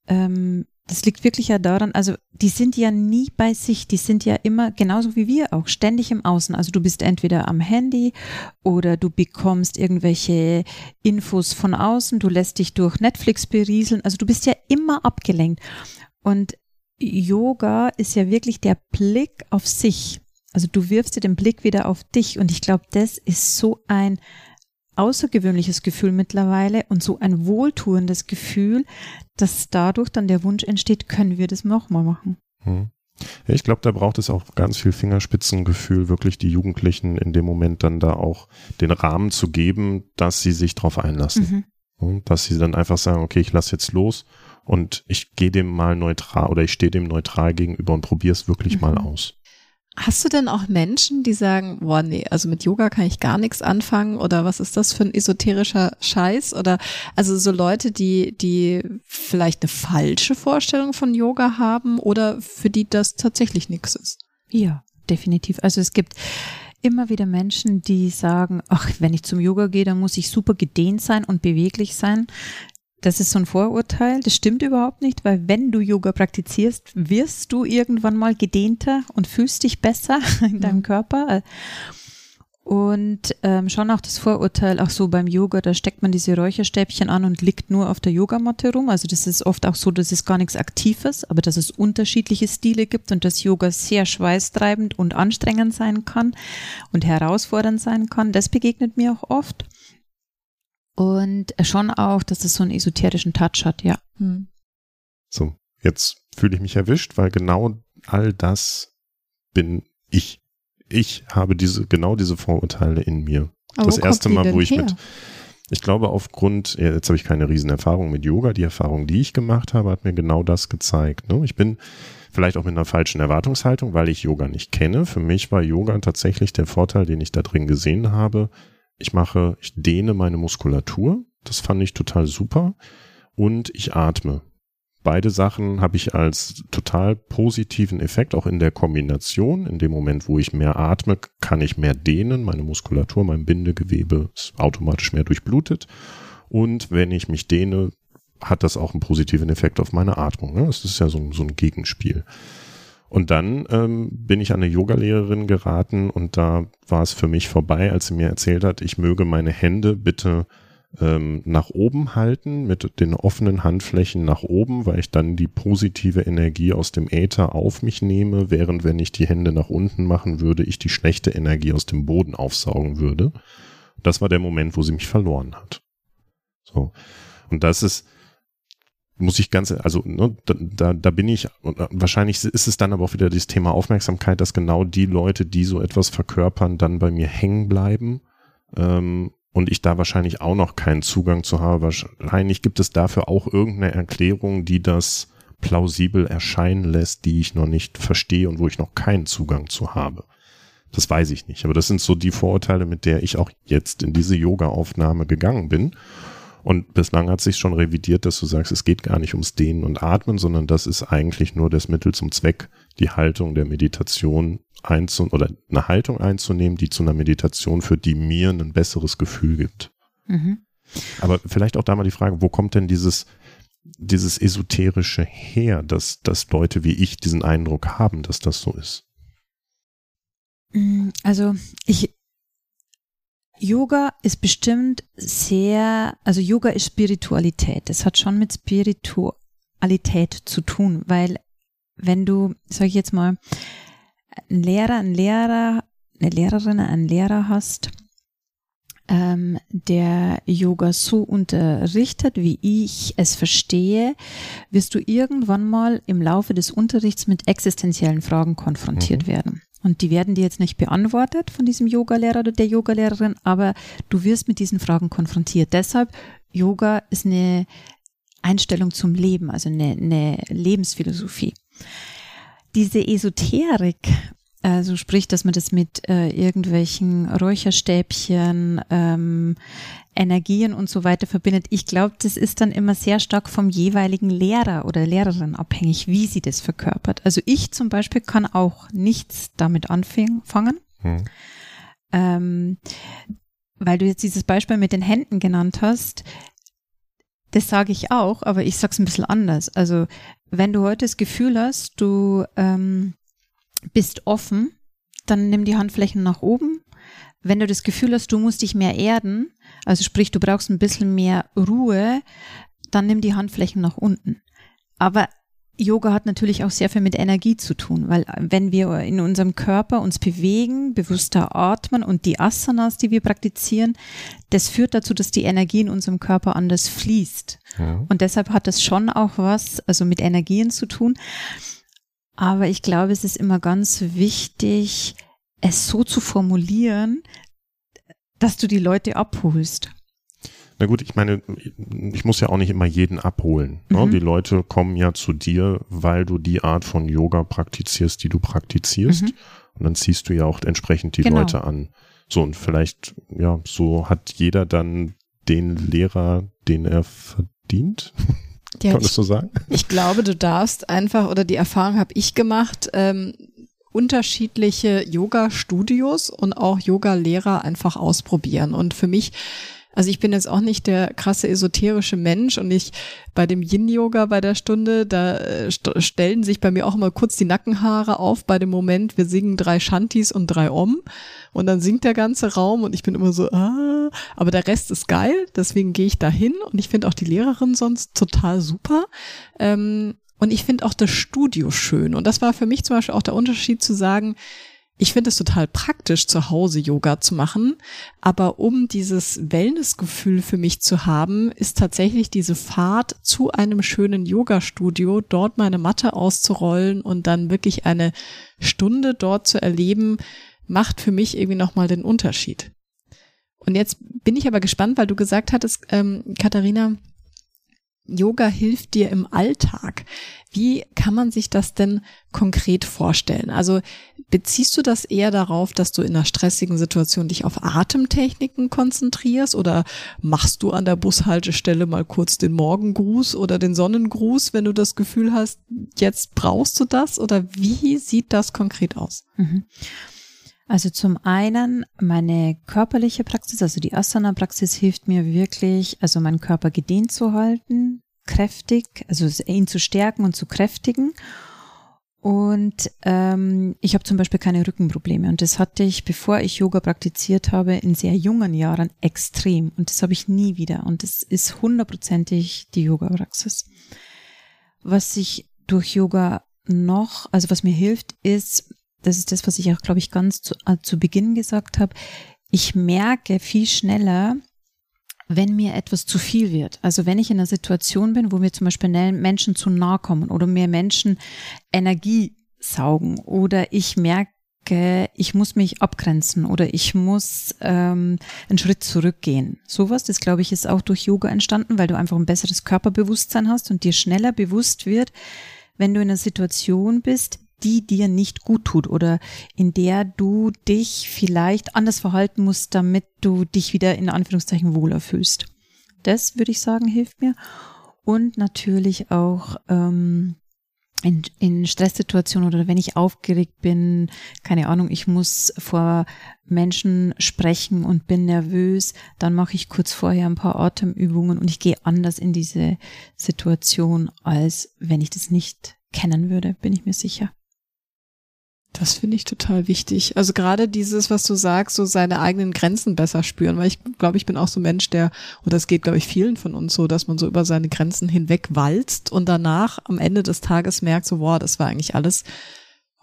ähm, das liegt wirklich ja daran, also die sind ja nie bei sich, die sind ja immer genauso wie wir auch, ständig im Außen. Also du bist entweder am Handy oder du bekommst irgendwelche Infos von außen, du lässt dich durch Netflix berieseln, also du bist ja immer abgelenkt. Und Yoga ist ja wirklich der Blick auf sich. Also du wirfst dir den Blick wieder auf dich und ich glaube, das ist so ein außergewöhnliches Gefühl mittlerweile und so ein wohltuendes Gefühl, dass dadurch dann der Wunsch entsteht, können wir das nochmal machen. Hm. Ich glaube, da braucht es auch ganz viel Fingerspitzengefühl, wirklich die Jugendlichen in dem Moment dann da auch den Rahmen zu geben, dass sie sich darauf einlassen. Mhm. Dass sie dann einfach sagen, okay, ich lasse jetzt los und ich gehe dem mal neutral oder ich stehe dem neutral gegenüber und probiere es wirklich mhm. mal aus. Hast du denn auch Menschen, die sagen, boah, nee, also mit Yoga kann ich gar nichts anfangen oder was ist das für ein esoterischer Scheiß oder also so Leute, die die vielleicht eine falsche Vorstellung von Yoga haben oder für die das tatsächlich nichts ist? Ja, definitiv. Also es gibt immer wieder Menschen, die sagen, ach, wenn ich zum Yoga gehe, dann muss ich super gedehnt sein und beweglich sein. Das ist so ein Vorurteil. Das stimmt überhaupt nicht, weil wenn du Yoga praktizierst, wirst du irgendwann mal gedehnter und fühlst dich besser [laughs] in deinem mhm. Körper. Und ähm, schon auch das Vorurteil, auch so beim Yoga, da steckt man diese Räucherstäbchen an und liegt nur auf der Yogamatte rum. Also das ist oft auch so, dass es gar nichts Aktives, aber dass es unterschiedliche Stile gibt und dass Yoga sehr schweißtreibend und anstrengend sein kann und herausfordernd sein kann. Das begegnet mir auch oft. Und schon auch, dass es so einen esoterischen Touch hat, ja. Hm. So, jetzt fühle ich mich erwischt, weil genau all das bin ich. Ich habe diese, genau diese Vorurteile in mir. Aber das erste Mal, wo ich her? mit, ich glaube, aufgrund, jetzt habe ich keine Riesenerfahrung mit Yoga. Die Erfahrung, die ich gemacht habe, hat mir genau das gezeigt. Ne? Ich bin vielleicht auch mit einer falschen Erwartungshaltung, weil ich Yoga nicht kenne. Für mich war Yoga tatsächlich der Vorteil, den ich da drin gesehen habe ich mache, ich dehne meine Muskulatur. Das fand ich total super. Und ich atme. beide Sachen habe ich als total positiven Effekt, auch in der Kombination. In dem Moment, wo ich mehr atme, kann ich mehr dehnen. Meine Muskulatur, mein Bindegewebe ist automatisch mehr durchblutet. Und wenn ich mich dehne, hat das auch einen positiven Effekt auf meine Atmung. Ne? Das ist ja so, so ein Gegenspiel. Und dann ähm, bin ich an eine Yogalehrerin geraten und da war es für mich vorbei, als sie mir erzählt hat, ich möge meine Hände bitte ähm, nach oben halten, mit den offenen Handflächen nach oben, weil ich dann die positive Energie aus dem Äther auf mich nehme, während wenn ich die Hände nach unten machen würde, ich die schlechte Energie aus dem Boden aufsaugen würde. Das war der Moment, wo sie mich verloren hat. So. Und das ist, muss ich ganz, also ne, da, da, bin ich, und wahrscheinlich ist es dann aber auch wieder das Thema Aufmerksamkeit, dass genau die Leute, die so etwas verkörpern, dann bei mir hängen bleiben ähm, und ich da wahrscheinlich auch noch keinen Zugang zu habe. Wahrscheinlich gibt es dafür auch irgendeine Erklärung, die das plausibel erscheinen lässt, die ich noch nicht verstehe und wo ich noch keinen Zugang zu habe. Das weiß ich nicht. Aber das sind so die Vorurteile, mit der ich auch jetzt in diese Yoga-Aufnahme gegangen bin. Und bislang hat sich schon revidiert, dass du sagst, es geht gar nicht ums Dehnen und Atmen, sondern das ist eigentlich nur das Mittel zum Zweck, die Haltung der Meditation einzu oder eine Haltung einzunehmen, die zu einer Meditation führt, die mir ein besseres Gefühl gibt. Mhm. Aber vielleicht auch da mal die Frage, wo kommt denn dieses, dieses Esoterische her, dass, dass Leute wie ich diesen Eindruck haben, dass das so ist? Mm, also ich, Yoga ist bestimmt sehr, also Yoga ist Spiritualität. Das hat schon mit Spiritualität zu tun, weil wenn du, sag ich jetzt mal, einen Lehrer, einen Lehrer, eine Lehrerin, einen Lehrer hast, ähm, der Yoga so unterrichtet, wie ich es verstehe, wirst du irgendwann mal im Laufe des Unterrichts mit existenziellen Fragen konfrontiert mhm. werden. Und die werden dir jetzt nicht beantwortet von diesem Yogalehrer oder der Yogalehrerin, aber du wirst mit diesen Fragen konfrontiert. Deshalb, Yoga ist eine Einstellung zum Leben, also eine, eine Lebensphilosophie diese Esoterik, also sprich, dass man das mit äh, irgendwelchen Räucherstäbchen, ähm, Energien und so weiter verbindet. Ich glaube, das ist dann immer sehr stark vom jeweiligen Lehrer oder Lehrerin abhängig, wie sie das verkörpert. Also ich zum Beispiel kann auch nichts damit anfangen. Hm. Ähm, weil du jetzt dieses Beispiel mit den Händen genannt hast, das sage ich auch, aber ich sage es ein bisschen anders. Also wenn du heute das Gefühl hast, du ähm, bist offen, dann nimm die Handflächen nach oben. Wenn du das Gefühl hast, du musst dich mehr erden, also sprich, du brauchst ein bisschen mehr Ruhe, dann nimm die Handflächen nach unten. Aber Yoga hat natürlich auch sehr viel mit Energie zu tun, weil wenn wir in unserem Körper uns bewegen, bewusster atmen und die Asanas, die wir praktizieren, das führt dazu, dass die Energie in unserem Körper anders fließt. Ja. Und deshalb hat das schon auch was, also mit Energien zu tun. Aber ich glaube, es ist immer ganz wichtig, es so zu formulieren, dass du die Leute abholst. Na gut, ich meine, ich muss ja auch nicht immer jeden abholen. Ne? Mhm. Die Leute kommen ja zu dir, weil du die Art von Yoga praktizierst, die du praktizierst. Mhm. Und dann ziehst du ja auch entsprechend die genau. Leute an. So, und vielleicht, ja, so hat jeder dann den Lehrer, den er verdient. [laughs] Ja, Kann man das so sagen? Ich glaube, du darfst einfach, oder die Erfahrung habe ich gemacht, ähm, unterschiedliche Yoga-Studios und auch Yoga-Lehrer einfach ausprobieren. Und für mich also ich bin jetzt auch nicht der krasse esoterische Mensch und ich bei dem Yin-Yoga bei der Stunde, da äh, st stellen sich bei mir auch immer kurz die Nackenhaare auf bei dem Moment, wir singen drei Shantis und drei Om und dann singt der ganze Raum und ich bin immer so, ah, aber der Rest ist geil, deswegen gehe ich da hin und ich finde auch die Lehrerin sonst total super. Ähm, und ich finde auch das Studio schön. Und das war für mich zum Beispiel auch der Unterschied zu sagen, ich finde es total praktisch, zu Hause Yoga zu machen, aber um dieses Wellnessgefühl für mich zu haben, ist tatsächlich diese Fahrt zu einem schönen Yoga-Studio, dort meine Matte auszurollen und dann wirklich eine Stunde dort zu erleben, macht für mich irgendwie nochmal den Unterschied. Und jetzt bin ich aber gespannt, weil du gesagt hattest, ähm, Katharina, Yoga hilft dir im Alltag. Wie kann man sich das denn konkret vorstellen? Also beziehst du das eher darauf, dass du in einer stressigen Situation dich auf Atemtechniken konzentrierst oder machst du an der Bushaltestelle mal kurz den Morgengruß oder den Sonnengruß, wenn du das Gefühl hast, jetzt brauchst du das oder wie sieht das konkret aus? Mhm. Also zum einen meine körperliche Praxis, also die Asana-Praxis hilft mir wirklich, also meinen Körper gedehnt zu halten, kräftig, also ihn zu stärken und zu kräftigen. Und ähm, ich habe zum Beispiel keine Rückenprobleme. Und das hatte ich, bevor ich Yoga praktiziert habe, in sehr jungen Jahren extrem. Und das habe ich nie wieder. Und das ist hundertprozentig die Yoga-Praxis. Was ich durch Yoga noch, also was mir hilft, ist, das ist das, was ich auch, glaube ich, ganz zu, äh, zu Beginn gesagt habe, ich merke viel schneller, wenn mir etwas zu viel wird. Also wenn ich in einer Situation bin, wo mir zum Beispiel Menschen zu nahe kommen oder mir Menschen Energie saugen oder ich merke, ich muss mich abgrenzen oder ich muss ähm, einen Schritt zurückgehen. Sowas, das glaube ich, ist auch durch Yoga entstanden, weil du einfach ein besseres Körperbewusstsein hast und dir schneller bewusst wird, wenn du in einer Situation bist, die dir nicht gut tut oder in der du dich vielleicht anders verhalten musst, damit du dich wieder in Anführungszeichen wohler fühlst. Das würde ich sagen, hilft mir. Und natürlich auch ähm, in, in Stresssituationen oder wenn ich aufgeregt bin, keine Ahnung, ich muss vor Menschen sprechen und bin nervös, dann mache ich kurz vorher ein paar Atemübungen und ich gehe anders in diese Situation, als wenn ich das nicht kennen würde, bin ich mir sicher. Das finde ich total wichtig. Also gerade dieses, was du sagst, so seine eigenen Grenzen besser spüren, weil ich glaube, ich bin auch so ein Mensch, der, und das geht, glaube ich, vielen von uns so, dass man so über seine Grenzen hinweg walzt und danach am Ende des Tages merkt, so, wow, das war eigentlich alles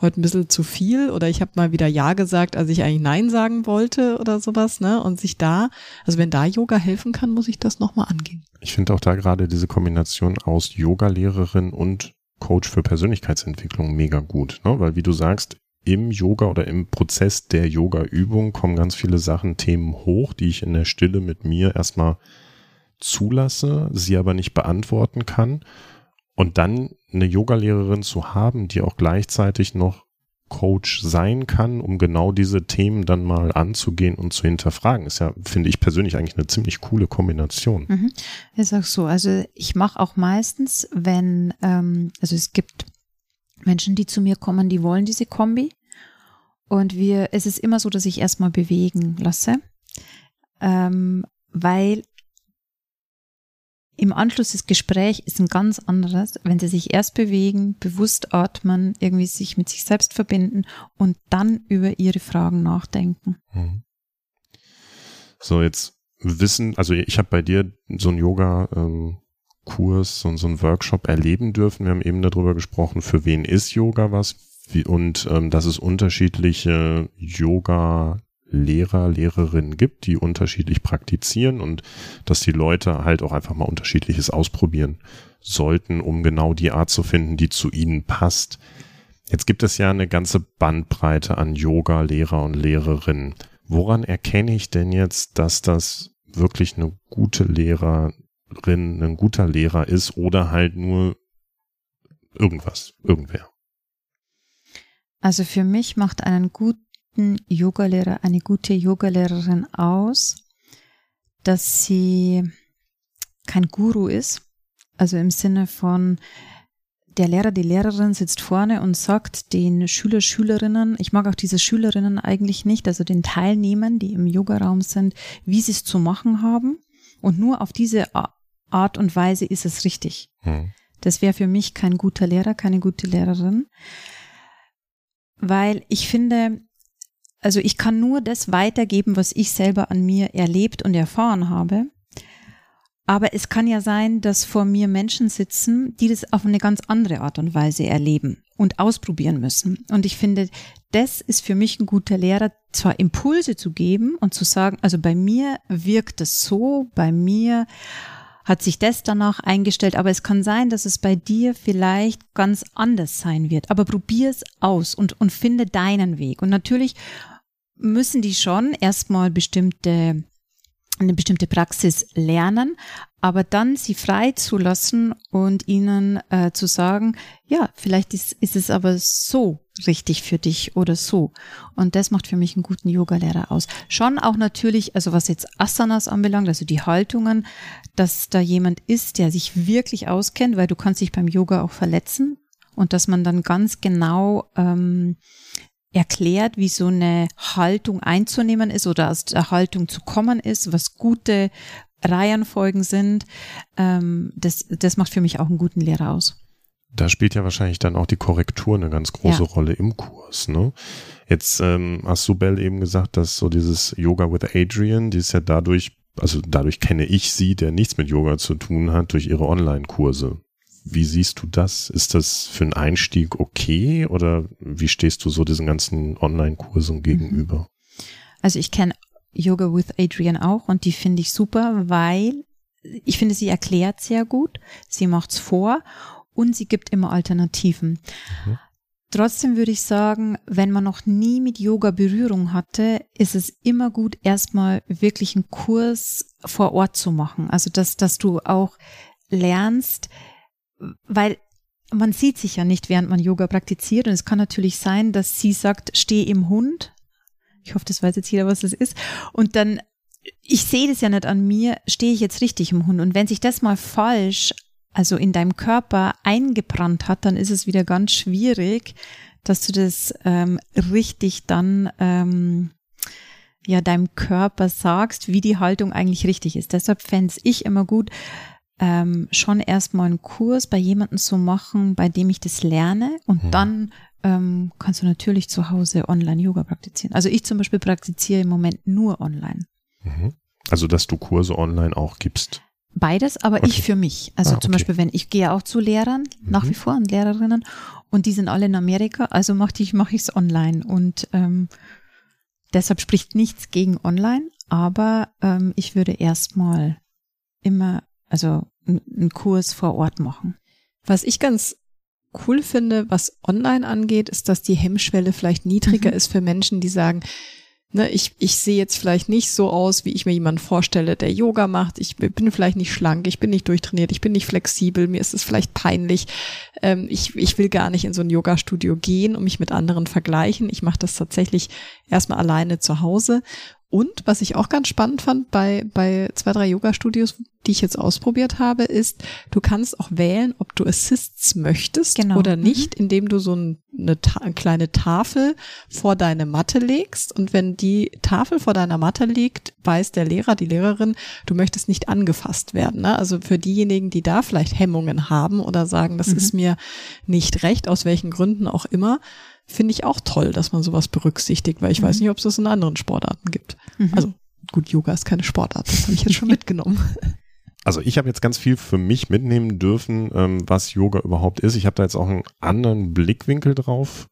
heute ein bisschen zu viel oder ich habe mal wieder Ja gesagt, als ich eigentlich Nein sagen wollte oder sowas, ne? Und sich da, also wenn da Yoga helfen kann, muss ich das nochmal angehen. Ich finde auch da gerade diese Kombination aus Yoga-Lehrerin und Coach für Persönlichkeitsentwicklung mega gut, ne? weil wie du sagst, im Yoga oder im Prozess der Yoga-Übung kommen ganz viele Sachen, Themen hoch, die ich in der Stille mit mir erstmal zulasse, sie aber nicht beantworten kann. Und dann eine Yogalehrerin zu haben, die auch gleichzeitig noch Coach sein kann, um genau diese Themen dann mal anzugehen und zu hinterfragen, ist ja, finde ich persönlich eigentlich eine ziemlich coole Kombination. Mhm. Ist auch so. Also ich mache auch meistens, wenn, ähm, also es gibt Menschen, die zu mir kommen, die wollen diese Kombi. Und wir, es ist immer so, dass ich erstmal bewegen lasse, ähm, weil im Anschluss des Gesprächs ist ein ganz anderes, wenn sie sich erst bewegen, bewusst atmen, irgendwie sich mit sich selbst verbinden und dann über ihre Fragen nachdenken. Mhm. So, jetzt wissen, also ich habe bei dir so ein Yoga ähm, Kurs, so, so einen Workshop erleben dürfen. Wir haben eben darüber gesprochen, für wen ist Yoga was wie, und ähm, dass es unterschiedliche Yoga-Lehrer, Lehrerinnen gibt, die unterschiedlich praktizieren und dass die Leute halt auch einfach mal unterschiedliches ausprobieren sollten, um genau die Art zu finden, die zu ihnen passt. Jetzt gibt es ja eine ganze Bandbreite an Yoga-Lehrer und Lehrerinnen. Woran erkenne ich denn jetzt, dass das wirklich eine gute Lehrer, ein guter Lehrer ist oder halt nur irgendwas, irgendwer. Also für mich macht einen guten Yogalehrer, eine gute Yogalehrerin aus, dass sie kein Guru ist. Also im Sinne von, der Lehrer, die Lehrerin sitzt vorne und sagt den Schüler, Schülerinnen, ich mag auch diese Schülerinnen eigentlich nicht, also den Teilnehmern, die im Yogaraum sind, wie sie es zu machen haben. Und nur auf diese Art und Weise ist es richtig. Hm. Das wäre für mich kein guter Lehrer, keine gute Lehrerin, weil ich finde, also ich kann nur das weitergeben, was ich selber an mir erlebt und erfahren habe. Aber es kann ja sein, dass vor mir Menschen sitzen, die das auf eine ganz andere Art und Weise erleben und ausprobieren müssen. Und ich finde, das ist für mich ein guter Lehrer, zwar Impulse zu geben und zu sagen, also bei mir wirkt es so, bei mir hat sich das danach eingestellt, aber es kann sein, dass es bei dir vielleicht ganz anders sein wird. Aber probier es aus und, und finde deinen Weg. Und natürlich müssen die schon erstmal bestimmte eine bestimmte Praxis lernen, aber dann sie frei zu lassen und ihnen äh, zu sagen, ja, vielleicht ist, ist es aber so richtig für dich oder so. Und das macht für mich einen guten Yogalehrer aus. Schon auch natürlich, also was jetzt Asanas anbelangt, also die Haltungen, dass da jemand ist, der sich wirklich auskennt, weil du kannst dich beim Yoga auch verletzen und dass man dann ganz genau ähm, erklärt, wie so eine Haltung einzunehmen ist oder aus der Haltung zu kommen ist, was gute Reihenfolgen sind. Ähm, das, das macht für mich auch einen guten Lehrer aus. Da spielt ja wahrscheinlich dann auch die Korrektur eine ganz große ja. Rolle im Kurs. Ne? Jetzt ähm, hast du Bell eben gesagt, dass so dieses Yoga with Adrian, die ist ja dadurch, also dadurch kenne ich sie, der nichts mit Yoga zu tun hat, durch ihre Online-Kurse. Wie siehst du das? Ist das für einen Einstieg okay oder wie stehst du so diesen ganzen Online-Kursen mhm. gegenüber? Also ich kenne Yoga with Adrian auch und die finde ich super, weil ich finde, sie erklärt sehr gut, sie macht's vor und sie gibt immer Alternativen. Mhm. Trotzdem würde ich sagen, wenn man noch nie mit Yoga Berührung hatte, ist es immer gut, erstmal wirklich einen Kurs vor Ort zu machen. Also, dass, dass du auch lernst, weil man sieht sich ja nicht, während man Yoga praktiziert. Und es kann natürlich sein, dass sie sagt, steh im Hund. Ich hoffe, das weiß jetzt jeder, was das ist. Und dann, ich sehe das ja nicht an mir, stehe ich jetzt richtig im Hund. Und wenn sich das mal falsch, also in deinem Körper eingebrannt hat, dann ist es wieder ganz schwierig, dass du das ähm, richtig dann ähm, ja deinem Körper sagst, wie die Haltung eigentlich richtig ist. Deshalb fände ich immer gut, ähm, schon erstmal einen Kurs bei jemandem zu machen, bei dem ich das lerne und mhm. dann ähm, kannst du natürlich zu Hause Online-Yoga praktizieren. Also ich zum Beispiel praktiziere im Moment nur online. Mhm. Also dass du Kurse online auch gibst. Beides, aber okay. ich für mich. Also ah, zum Beispiel, wenn ich gehe auch zu Lehrern mhm. nach wie vor und Lehrerinnen und die sind alle in Amerika, also mache ich mache ich es online und ähm, deshalb spricht nichts gegen online, aber ähm, ich würde erstmal immer also einen Kurs vor Ort machen. Was ich ganz cool finde, was online angeht, ist, dass die Hemmschwelle vielleicht niedriger mhm. ist für Menschen, die sagen, ne, ich, ich sehe jetzt vielleicht nicht so aus, wie ich mir jemanden vorstelle, der Yoga macht. Ich bin vielleicht nicht schlank, ich bin nicht durchtrainiert, ich bin nicht flexibel, mir ist es vielleicht peinlich. Ähm, ich, ich will gar nicht in so ein Yoga-Studio gehen und mich mit anderen vergleichen. Ich mache das tatsächlich erstmal alleine zu Hause und was ich auch ganz spannend fand bei, bei zwei, drei Yoga-Studios, die ich jetzt ausprobiert habe, ist, du kannst auch wählen, ob du Assists möchtest genau. oder mhm. nicht, mhm. indem du so ein, eine, eine, kleine Tafel vor deine Matte legst. Und wenn die Tafel vor deiner Matte liegt, weiß der Lehrer, die Lehrerin, du möchtest nicht angefasst werden. Ne? Also für diejenigen, die da vielleicht Hemmungen haben oder sagen, das mhm. ist mir nicht recht, aus welchen Gründen auch immer, finde ich auch toll, dass man sowas berücksichtigt, weil ich mhm. weiß nicht, ob es das in anderen Sportarten gibt. Mhm. Also gut, Yoga ist keine Sportart, das habe ich jetzt schon [laughs] mitgenommen. Also ich habe jetzt ganz viel für mich mitnehmen dürfen, ähm, was Yoga überhaupt ist. Ich habe da jetzt auch einen anderen Blickwinkel drauf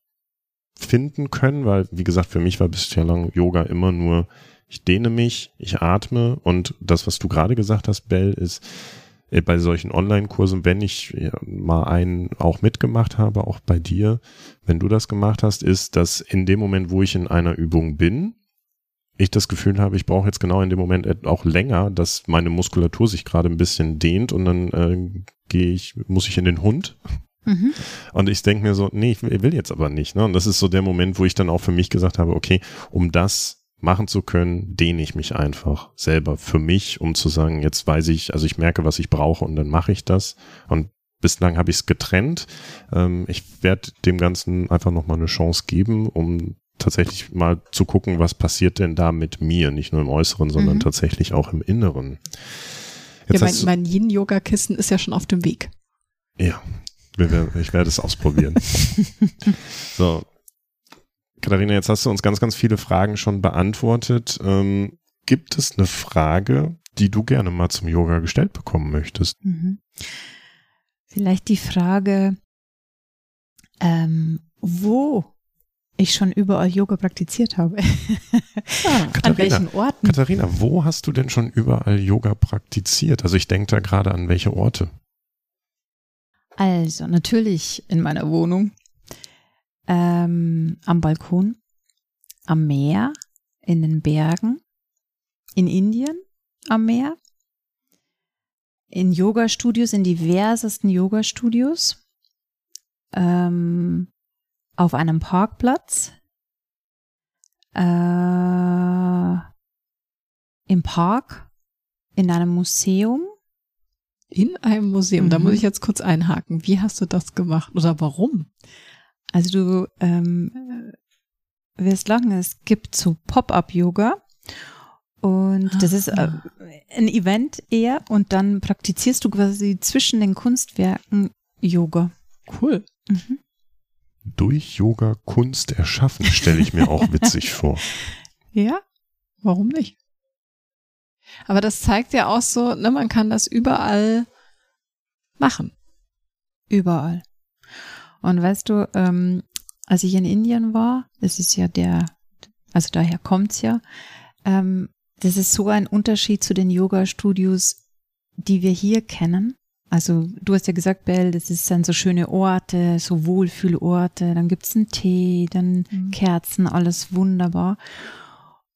finden können, weil, wie gesagt, für mich war bisher lang Yoga immer nur, ich dehne mich, ich atme und das, was du gerade gesagt hast, Bell, ist, äh, bei solchen Online-Kursen, wenn ich mal einen auch mitgemacht habe, auch bei dir, wenn du das gemacht hast, ist, dass in dem Moment, wo ich in einer Übung bin, ich das Gefühl habe, ich brauche jetzt genau in dem Moment auch länger, dass meine Muskulatur sich gerade ein bisschen dehnt und dann äh, gehe ich, muss ich in den Hund. Mhm. Und ich denke mir so, nee, ich will jetzt aber nicht. Ne? Und das ist so der Moment, wo ich dann auch für mich gesagt habe, okay, um das machen zu können, dehne ich mich einfach selber für mich, um zu sagen, jetzt weiß ich, also ich merke, was ich brauche und dann mache ich das. Und bislang habe ich es getrennt. Ähm, ich werde dem Ganzen einfach nochmal eine Chance geben, um tatsächlich mal zu gucken, was passiert denn da mit mir, nicht nur im Äußeren, sondern mhm. tatsächlich auch im Inneren. Jetzt ja, mein, mein Yin-Yoga-Kissen ist ja schon auf dem Weg. Ja, ich werde es ausprobieren. [laughs] so, Katharina, jetzt hast du uns ganz, ganz viele Fragen schon beantwortet. Ähm, gibt es eine Frage, die du gerne mal zum Yoga gestellt bekommen möchtest? Mhm. Vielleicht die Frage, ähm, wo ich schon überall Yoga praktiziert habe. [laughs] Ah, an welchen Orten? Katharina, wo hast du denn schon überall Yoga praktiziert? Also ich denke da gerade an welche Orte? Also natürlich in meiner Wohnung, ähm, am Balkon, am Meer, in den Bergen, in Indien, am Meer. In Yoga-Studios, in diversesten Yoga-Studios. Ähm, auf einem Parkplatz. Äh, Im Park. In einem Museum. In einem Museum. Mhm. Da muss ich jetzt kurz einhaken. Wie hast du das gemacht oder warum? Also du ähm, wirst lachen, es gibt so Pop-up-Yoga und das ist äh, Ah. ein Event eher und dann praktizierst du quasi zwischen den Kunstwerken Yoga. Cool. Mhm. Durch Yoga Kunst erschaffen, stelle ich mir auch witzig [laughs] vor. Ja, Warum nicht? Aber das zeigt ja auch so, ne, man kann das überall machen. überall. Und weißt du, ähm, als ich in Indien war, das ist ja der, also daher kommt's ja, ähm, das ist so ein Unterschied zu den Yoga-Studios, die wir hier kennen. Also du hast ja gesagt, Bell, das dann so schöne Orte, so Wohlfühlorte, dann gibt's einen Tee, dann Mhm. Kerzen, alles wunderbar.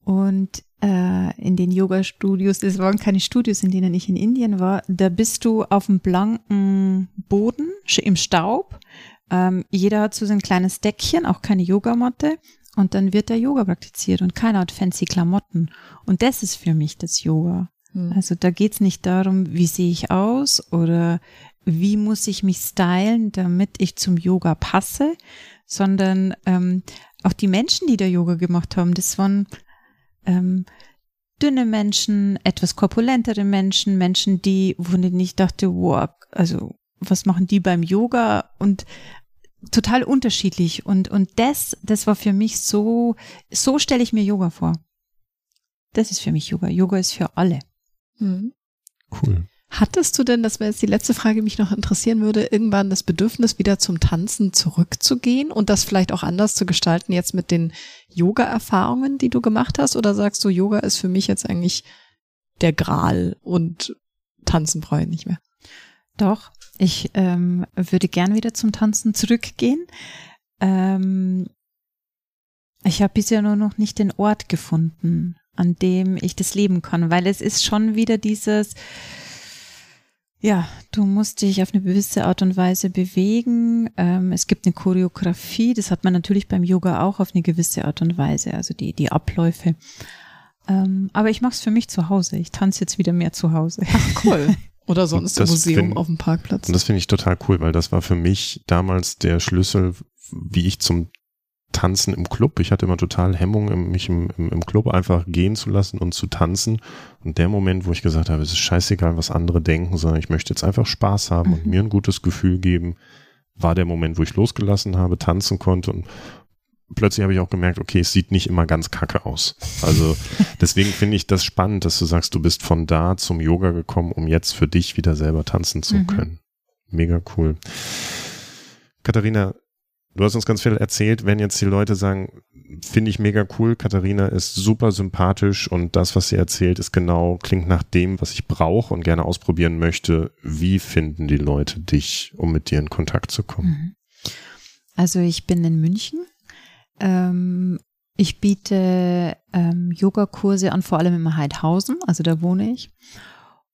Und äh, in den Yoga-Studios, das waren keine Studios, in denen ich in Indien war, da bist du auf dem blanken Boden, im Staub. Ähm, jeder hat so ein kleines Deckchen, auch keine Yogamatte. Und dann wird da Yoga praktiziert und keiner hat fancy Klamotten. Und das ist für mich das Yoga. Hm. Also da geht's nicht darum, wie sehe ich aus oder wie muss ich mich stylen, damit ich zum Yoga passe, sondern ähm, auch die Menschen, die da Yoga gemacht haben, das waren ähm, dünne Menschen, etwas korpulentere Menschen, Menschen, die, wo ich dachte, wow, also was machen die beim Yoga und total unterschiedlich und und das das war für mich so so stelle ich mir Yoga vor. Das ist für mich Yoga. Yoga ist für alle. Hm. Cool. Hattest du denn, das wäre jetzt die letzte Frage, die mich noch interessieren würde, irgendwann das Bedürfnis, wieder zum Tanzen zurückzugehen und das vielleicht auch anders zu gestalten, jetzt mit den Yoga-Erfahrungen, die du gemacht hast? Oder sagst du, Yoga ist für mich jetzt eigentlich der Gral und tanzen brauche ich nicht mehr? Doch, ich ähm, würde gern wieder zum Tanzen zurückgehen. Ähm, ich habe bisher nur noch nicht den Ort gefunden, an dem ich das leben kann, weil es ist schon wieder dieses, ja, du musst dich auf eine gewisse Art und Weise bewegen. Ähm, es gibt eine Choreografie, das hat man natürlich beim Yoga auch auf eine gewisse Art und Weise, also die, die Abläufe. Ähm, aber ich mache es für mich zu Hause. Ich tanze jetzt wieder mehr zu Hause. Ach, cool. [laughs] Oder sonst im Museum find- auf dem Parkplatz. Und das finde ich total cool, weil das war für mich damals der Schlüssel, wie ich zum Tanzen im Club. Ich hatte immer total Hemmung, mich im, im, im Club einfach gehen zu lassen und zu tanzen. Und der Moment, wo ich gesagt habe, es ist scheißegal, was andere denken, sondern ich möchte jetzt einfach Spaß haben und Mhm. mir ein gutes Gefühl geben, war der Moment, wo ich losgelassen habe, tanzen konnte und plötzlich habe ich auch gemerkt, okay, es sieht nicht immer ganz kacke aus. Also [laughs] deswegen finde ich das spannend, dass du sagst, du bist von da zum Yoga gekommen, um jetzt für dich wieder selber tanzen zu Mhm. können. Mega cool. Katharina, du hast uns ganz viel erzählt, wenn jetzt die Leute sagen, finde ich mega cool, Katharina ist super sympathisch und das, was sie erzählt, ist genau, klingt nach dem, was ich brauche und gerne ausprobieren möchte. Wie finden die Leute dich, um mit dir in Kontakt zu kommen? Mhm. Also ich bin in München. Ähm, ich biete ähm, Yogakurse an, vor allem in Heidhausen, also da wohne ich.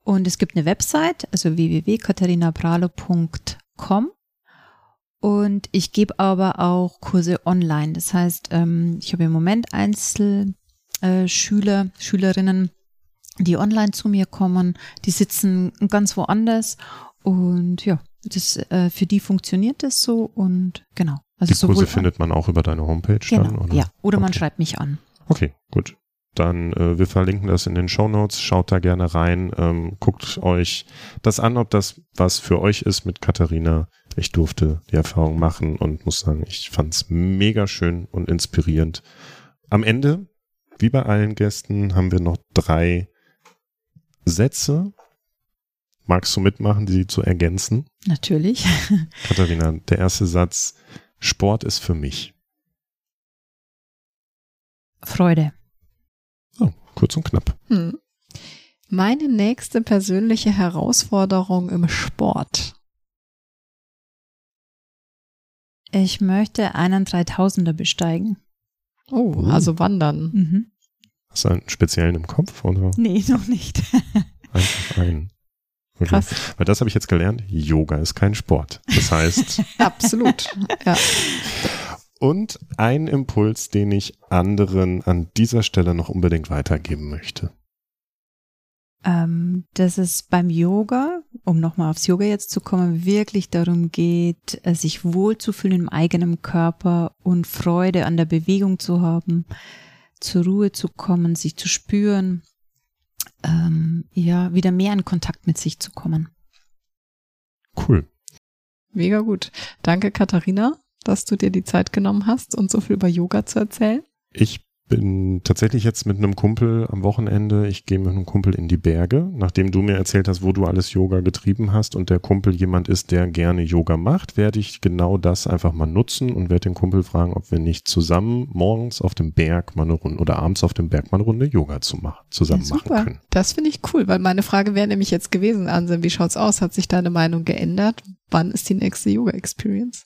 Und es gibt eine Website, also www.katharinabralo.com. Und ich gebe aber auch Kurse online. Das heißt, ähm, ich habe im Moment Einzelschüler, äh, Schüler, Schülerinnen, die online zu mir kommen. Die sitzen ganz woanders. Und ja, das, äh, für die funktioniert das so. Und genau. Also Die Kurse findet man auch über deine Homepage dann, Genau, oder? ja. Oder man Okay. schreibt mich an. Okay, gut. Dann äh, wir verlinken das in den Show Notes. Schaut da gerne rein. Ähm, guckt euch das an, ob das was für euch ist mit Katharina. Ich durfte die Erfahrung machen und muss sagen, ich fand's mega schön und inspirierend. Am Ende, wie bei allen Gästen, haben wir noch drei Sätze. Magst du mitmachen, die zu ergänzen? Natürlich. [laughs] Katharina, der erste Satz. Sport ist für mich. Freude. So, kurz und knapp. Hm. Meine nächste persönliche Herausforderung im Sport. Ich möchte einen 3000er besteigen. Oh, Oh. also wandern. Mhm. Hast du einen speziellen im Kopf oder? Nee, noch nicht. Einfach einen. Okay. Krass. Weil das habe ich jetzt gelernt. Yoga ist kein Sport. Das heißt, [laughs] Absolut. Ja. und ein Impuls, den ich anderen an dieser Stelle noch unbedingt weitergeben möchte. ähm, dass es beim Yoga, um nochmal aufs Yoga jetzt zu kommen, wirklich darum geht, äh, sich wohlzufühlen im eigenen Körper und Freude an der Bewegung zu haben, zur Ruhe zu kommen, sich zu spüren, ähm, ja, wieder mehr in Kontakt mit sich zu kommen. Cool. Mega gut. Danke, Katharina, dass du dir die Zeit genommen hast und so viel über Yoga zu erzählen. Ich bin tatsächlich jetzt mit einem Kumpel am Wochenende, ich gehe mit einem Kumpel in die Berge, nachdem du mir erzählt hast, wo du alles Yoga getrieben hast und der Kumpel jemand ist, der gerne Yoga macht, werde ich genau das einfach mal nutzen und werde den Kumpel fragen, ob wir nicht zusammen morgens auf dem Berg mal eine Runde oder abends auf dem Berg mal eine Runde Yoga zu machen, zusammen Ja, machen können. Das finde ich cool, weil meine Frage wäre nämlich jetzt gewesen, Anselm, wie schaut's aus? Hat sich deine Meinung geändert? Wann ist die nächste Yoga-Experience?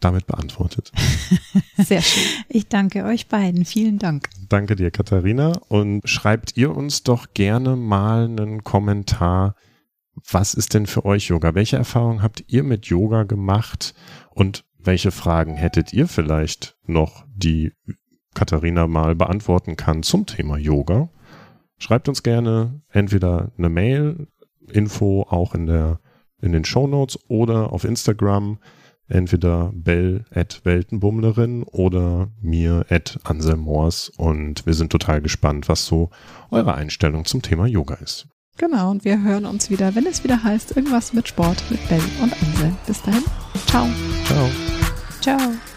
Damit beantwortet. [laughs] Sehr schön. Ich danke euch beiden. Vielen Dank. Danke dir, Katharina. Und schreibt ihr uns doch gerne mal einen Kommentar. Was ist denn für euch Yoga? Welche Erfahrungen habt ihr mit Yoga gemacht? Und welche Fragen hättet ihr vielleicht noch, die Katharina mal beantworten kann zum Thema Yoga? Schreibt uns gerne entweder eine Mail, Info auch in der, in den Show Notes oder auf Instagram entweder bell at Weltenbummlerin oder mir at Anselm Moors und wir sind total gespannt, was so eure Einstellung zum Thema Yoga ist. Genau, und wir hören uns wieder, wenn es wieder heißt, irgendwas mit Sport mit Ben und Anselm. Bis dahin, ciao. Ciao. Ciao.